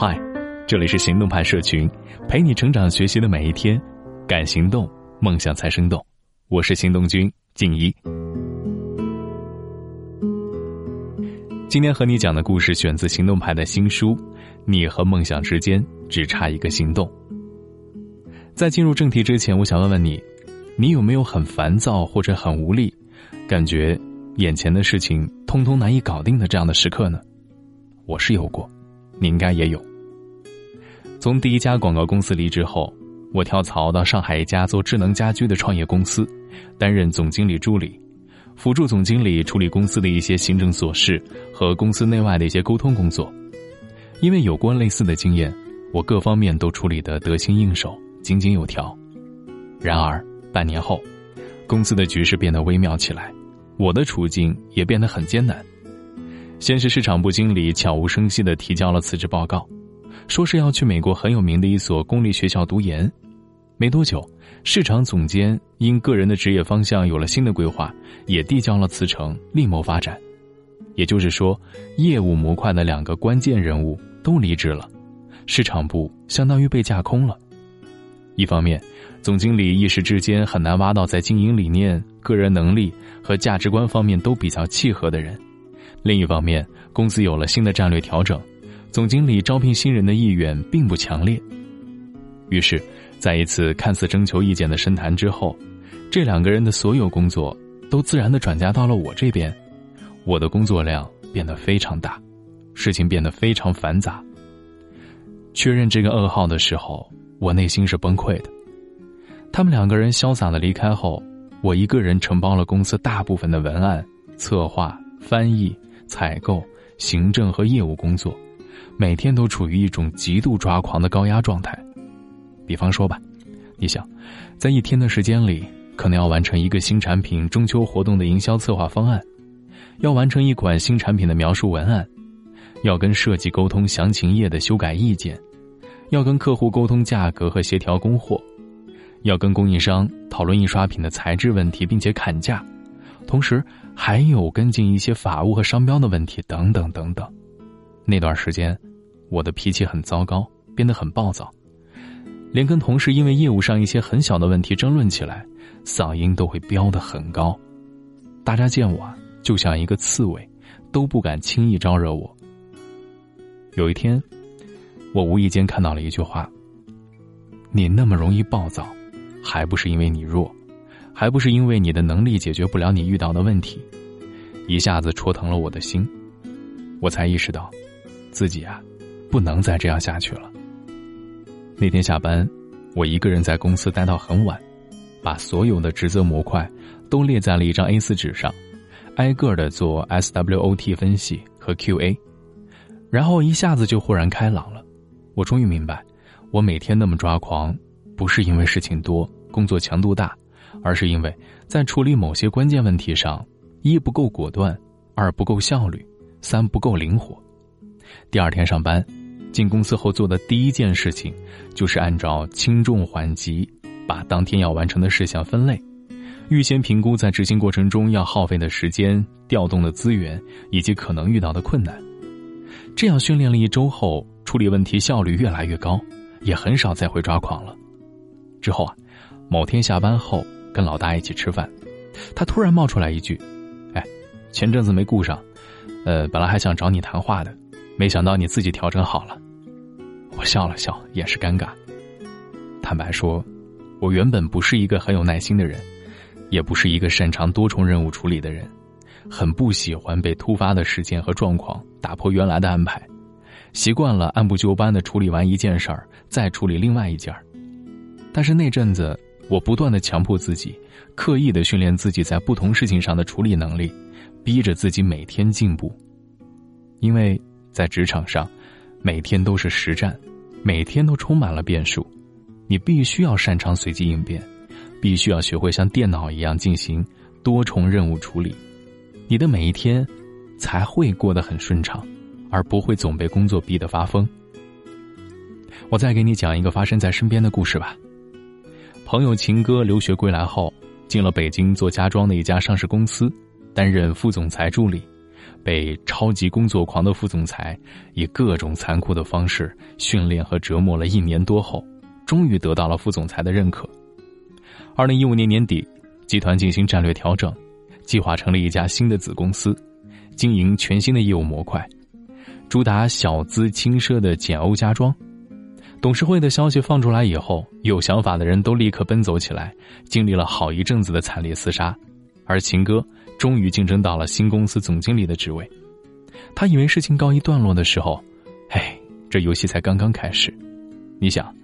嗨，这里是行动派社群，陪你成长学习的每一天，敢行动，梦想才生动。我是行动君静一。今天和你讲的故事选自行动派的新书《你和梦想之间只差一个行动》。在进入正题之前，我想问问你，你有没有很烦躁或者很无力，感觉眼前的事情通通难以搞定的这样的时刻呢？我是有过，你应该也有。从第一家广告公司离职后，我跳槽到上海一家做智能家居的创业公司，担任总经理助理，辅助总经理处理公司的一些行政琐事和公司内外的一些沟通工作。因为有过类似的经验，我各方面都处理得得心应手。井井有条，然而半年后，公司的局势变得微妙起来，我的处境也变得很艰难。先是市场部经理悄无声息地提交了辞职报告，说是要去美国很有名的一所公立学校读研。没多久，市场总监因个人的职业方向有了新的规划，也递交了辞呈，另谋发展。也就是说，业务模块的两个关键人物都离职了，市场部相当于被架空了。一方面，总经理一时之间很难挖到在经营理念、个人能力和价值观方面都比较契合的人；另一方面，公司有了新的战略调整，总经理招聘新人的意愿并不强烈。于是，在一次看似征求意见的深谈之后，这两个人的所有工作都自然的转嫁到了我这边，我的工作量变得非常大，事情变得非常繁杂。确认这个噩耗的时候。我内心是崩溃的。他们两个人潇洒的离开后，我一个人承包了公司大部分的文案、策划、翻译、采购、行政和业务工作，每天都处于一种极度抓狂的高压状态。比方说吧，你想，在一天的时间里，可能要完成一个新产品中秋活动的营销策划方案，要完成一款新产品的描述文案，要跟设计沟通详情页的修改意见。要跟客户沟通价格和协调供货，要跟供应商讨论印刷品的材质问题，并且砍价，同时还有跟进一些法务和商标的问题等等等等。那段时间，我的脾气很糟糕，变得很暴躁，连跟同事因为业务上一些很小的问题争论起来，嗓音都会飙得很高。大家见我就像一个刺猬，都不敢轻易招惹我。有一天。我无意间看到了一句话：“你那么容易暴躁，还不是因为你弱，还不是因为你的能力解决不了你遇到的问题。”一下子戳疼了我的心，我才意识到，自己啊，不能再这样下去了。那天下班，我一个人在公司待到很晚，把所有的职责模块都列在了一张 A 四纸上，挨个的做 SWOT 分析和 QA，然后一下子就豁然开朗了。我终于明白，我每天那么抓狂，不是因为事情多、工作强度大，而是因为在处理某些关键问题上，一不够果断，二不够效率，三不够灵活。第二天上班，进公司后做的第一件事情，就是按照轻重缓急，把当天要完成的事项分类，预先评估在执行过程中要耗费的时间、调动的资源以及可能遇到的困难。这样训练了一周后。处理问题效率越来越高，也很少再会抓狂了。之后啊，某天下班后跟老大一起吃饭，他突然冒出来一句：“哎，前阵子没顾上，呃，本来还想找你谈话的，没想到你自己调整好了。”我笑了笑，掩饰尴尬。坦白说，我原本不是一个很有耐心的人，也不是一个擅长多重任务处理的人，很不喜欢被突发的事件和状况打破原来的安排。习惯了按部就班的处理完一件事儿，再处理另外一件儿。但是那阵子，我不断的强迫自己，刻意的训练自己在不同事情上的处理能力，逼着自己每天进步。因为在职场上，每天都是实战，每天都充满了变数，你必须要擅长随机应变，必须要学会像电脑一样进行多重任务处理，你的每一天才会过得很顺畅。而不会总被工作逼得发疯。我再给你讲一个发生在身边的故事吧。朋友秦哥留学归来后，进了北京做家装的一家上市公司，担任副总裁助理，被超级工作狂的副总裁以各种残酷的方式训练和折磨了一年多后，终于得到了副总裁的认可。二零一五年年底，集团进行战略调整，计划成立一家新的子公司，经营全新的业务模块，主打小资轻奢的简欧家装。董事会的消息放出来以后，有想法的人都立刻奔走起来，经历了好一阵子的惨烈厮杀，而秦哥终于竞争到了新公司总经理的职位。他以为事情告一段落的时候，哎，这游戏才刚刚开始。你想，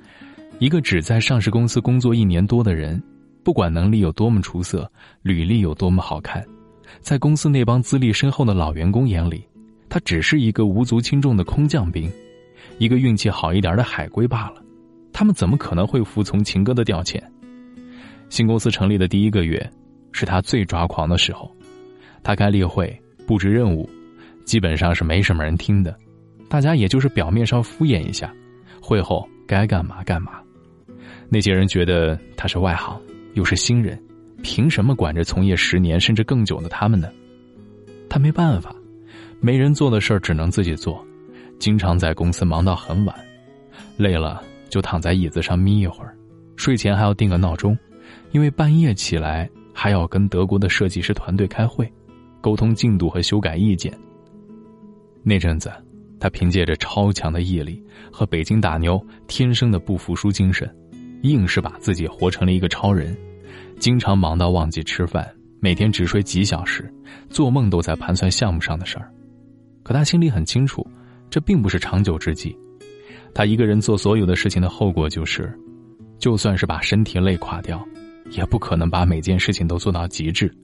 一个只在上市公司工作一年多的人，不管能力有多么出色，履历有多么好看，在公司那帮资历深厚的老员工眼里，他只是一个无足轻重的空降兵。一个运气好一点的海归罢了，他们怎么可能会服从秦哥的调遣？新公司成立的第一个月，是他最抓狂的时候。他开例会布置任务，基本上是没什么人听的，大家也就是表面上敷衍一下，会后该干嘛干嘛。那些人觉得他是外行，又是新人，凭什么管着从业十年甚至更久的他们呢？他没办法，没人做的事儿只能自己做。经常在公司忙到很晚，累了就躺在椅子上眯一会儿，睡前还要定个闹钟，因为半夜起来还要跟德国的设计师团队开会，沟通进度和修改意见。那阵子，他凭借着超强的毅力和北京打牛天生的不服输精神，硬是把自己活成了一个超人，经常忙到忘记吃饭，每天只睡几小时，做梦都在盘算项目上的事儿。可他心里很清楚。这并不是长久之计，他一个人做所有的事情的后果就是，就算是把身体累垮掉，也不可能把每件事情都做到极致。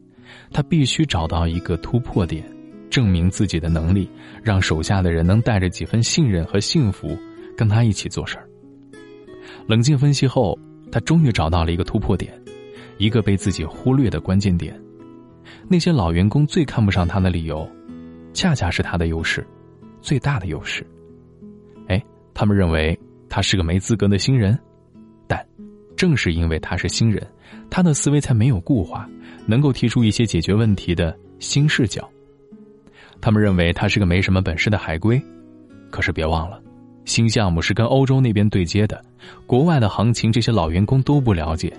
他必须找到一个突破点，证明自己的能力，让手下的人能带着几分信任和幸福跟他一起做事儿。冷静分析后，他终于找到了一个突破点，一个被自己忽略的关键点。那些老员工最看不上他的理由，恰恰是他的优势。最大的优势，哎，他们认为他是个没资格的新人，但正是因为他是新人，他的思维才没有固化，能够提出一些解决问题的新视角。他们认为他是个没什么本事的海归，可是别忘了，新项目是跟欧洲那边对接的，国外的行情这些老员工都不了解，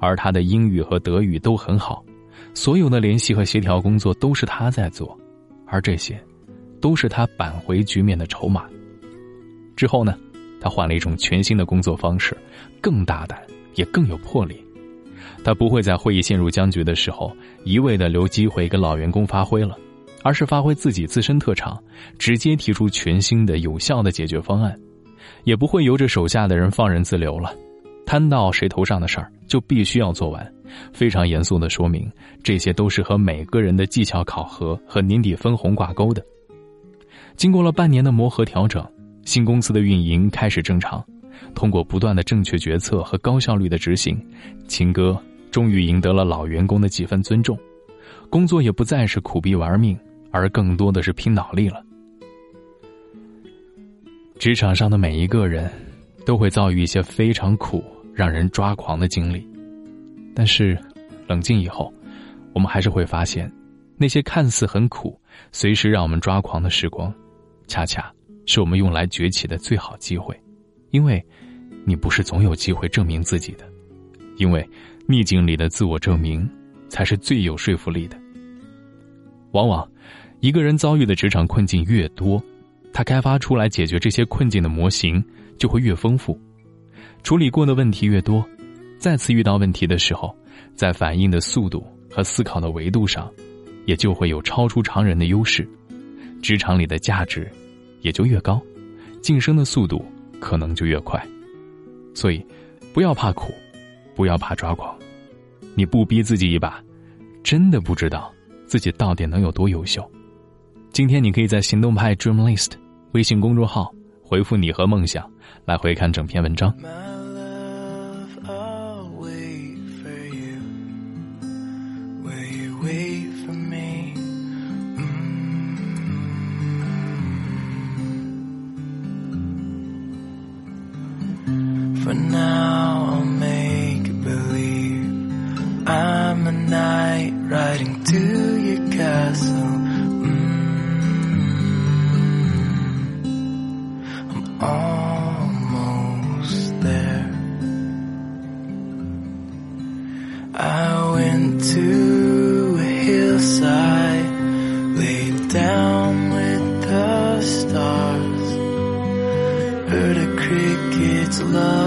而他的英语和德语都很好，所有的联系和协调工作都是他在做，而这些。都是他扳回局面的筹码。之后呢，他换了一种全新的工作方式，更大胆，也更有魄力。他不会在会议陷入僵局的时候一味的留机会跟老员工发挥了，而是发挥自己自身特长，直接提出全新的有效的解决方案。也不会由着手下的人放任自流了，摊到谁头上的事儿就必须要做完。非常严肃的说明，这些都是和每个人的绩效考核和年底分红挂钩的。经过了半年的磨合调整，新公司的运营开始正常。通过不断的正确决策和高效率的执行，秦哥终于赢得了老员工的几分尊重。工作也不再是苦逼玩命，而更多的是拼脑力了。职场上的每一个人，都会遭遇一些非常苦、让人抓狂的经历。但是，冷静以后，我们还是会发现，那些看似很苦、随时让我们抓狂的时光。恰恰是我们用来崛起的最好机会，因为，你不是总有机会证明自己的，因为逆境里的自我证明才是最有说服力的。往往，一个人遭遇的职场困境越多，他开发出来解决这些困境的模型就会越丰富，处理过的问题越多，再次遇到问题的时候，在反应的速度和思考的维度上，也就会有超出常人的优势。职场里的价值也就越高，晋升的速度可能就越快。所以，不要怕苦，不要怕抓狂，你不逼自己一把，真的不知道自己到底能有多优秀。今天你可以在行动派 Dream List 微信公众号回复“你和梦想”来回看整篇文章。For now I'll make believe I'm a knight riding to your castle. Mm. -hmm. I'm almost there. I went to a hillside Laid down with the stars. Heard a cricket's love.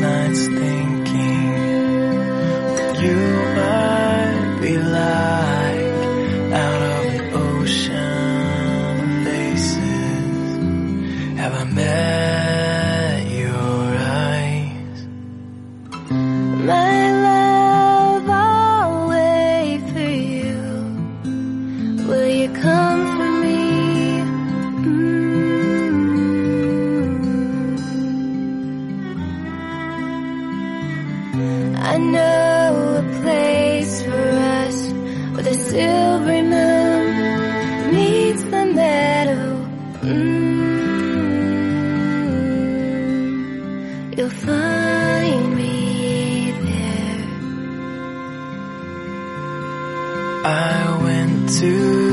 Nights thinking you might be like out of the ocean of faces. Have I met your eyes? My love, I'll wait for you. Will you come You'll find me there. I went to